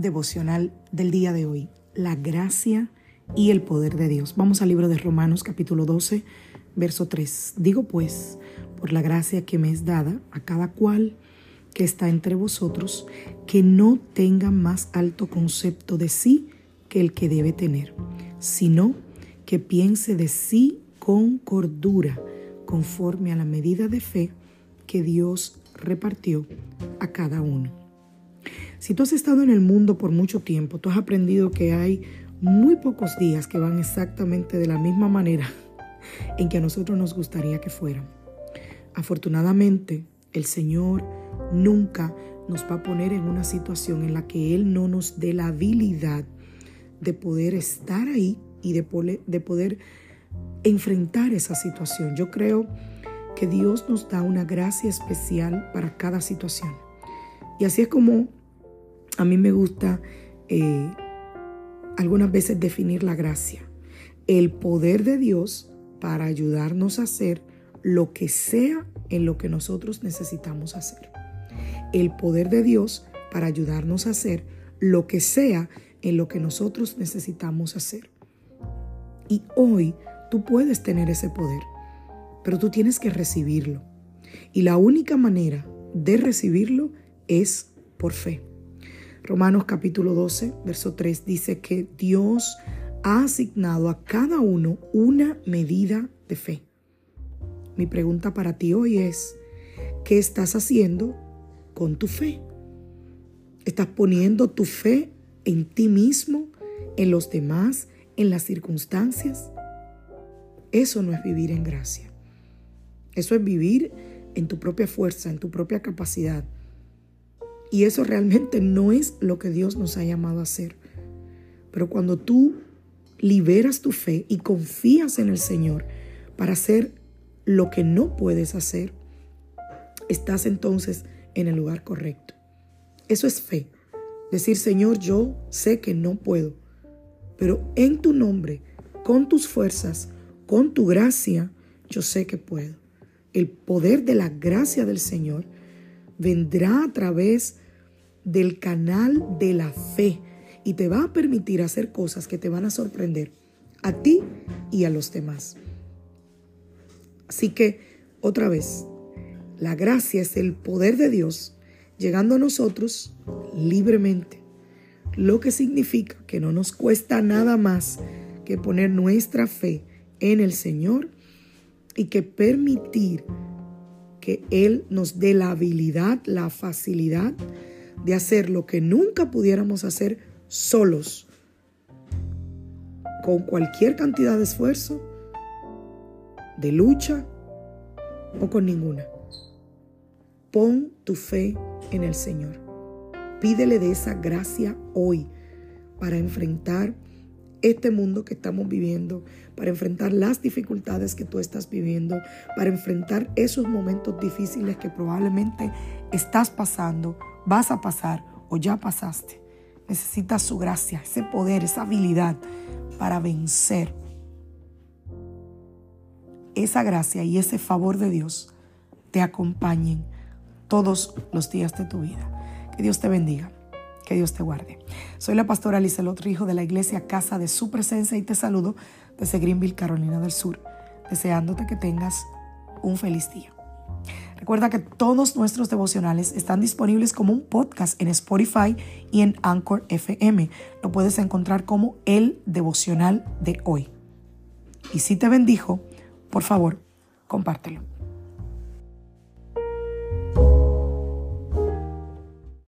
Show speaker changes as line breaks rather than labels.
Devocional del día de hoy, la gracia y el poder de Dios. Vamos al libro de Romanos capítulo 12, verso 3. Digo pues, por la gracia que me es dada a cada cual que está entre vosotros, que no tenga más alto concepto de sí que el que debe tener, sino que piense de sí con cordura, conforme a la medida de fe que Dios repartió a cada uno. Si tú has estado en el mundo por mucho tiempo, tú has aprendido que hay muy pocos días que van exactamente de la misma manera en que a nosotros nos gustaría que fueran. Afortunadamente, el Señor nunca nos va a poner en una situación en la que Él no nos dé la habilidad de poder estar ahí y de poder, de poder enfrentar esa situación. Yo creo que Dios nos da una gracia especial para cada situación. Y así es como a mí me gusta eh, algunas veces definir la gracia. El poder de Dios para ayudarnos a hacer lo que sea en lo que nosotros necesitamos hacer. El poder de Dios para ayudarnos a hacer lo que sea en lo que nosotros necesitamos hacer. Y hoy tú puedes tener ese poder, pero tú tienes que recibirlo. Y la única manera de recibirlo es por fe. Romanos capítulo 12, verso 3 dice que Dios ha asignado a cada uno una medida de fe. Mi pregunta para ti hoy es, ¿qué estás haciendo con tu fe? ¿Estás poniendo tu fe en ti mismo, en los demás, en las circunstancias? Eso no es vivir en gracia. Eso es vivir en tu propia fuerza, en tu propia capacidad y eso realmente no es lo que Dios nos ha llamado a hacer. Pero cuando tú liberas tu fe y confías en el Señor para hacer lo que no puedes hacer, estás entonces en el lugar correcto. Eso es fe. Decir, Señor, yo sé que no puedo, pero en tu nombre, con tus fuerzas, con tu gracia, yo sé que puedo. El poder de la gracia del Señor vendrá a través del canal de la fe y te va a permitir hacer cosas que te van a sorprender a ti y a los demás. Así que, otra vez, la gracia es el poder de Dios llegando a nosotros libremente, lo que significa que no nos cuesta nada más que poner nuestra fe en el Señor y que permitir Él nos dé la habilidad, la facilidad de hacer lo que nunca pudiéramos hacer solos, con cualquier cantidad de esfuerzo, de lucha o con ninguna. Pon tu fe en el Señor. Pídele de esa gracia hoy para enfrentar este mundo que estamos viviendo, para enfrentar las dificultades que tú estás viviendo, para enfrentar esos momentos difíciles que probablemente estás pasando, vas a pasar o ya pasaste. Necesitas su gracia, ese poder, esa habilidad para vencer. Esa gracia y ese favor de Dios te acompañen todos los días de tu vida. Que Dios te bendiga. Que Dios te guarde. Soy la pastora Alice Hijo de la iglesia Casa de Su Presencia y te saludo desde Greenville, Carolina del Sur, deseándote que tengas un feliz día. Recuerda que todos nuestros devocionales están disponibles como un podcast en Spotify y en Anchor FM. Lo puedes encontrar como el devocional de hoy. Y si te bendijo, por favor, compártelo.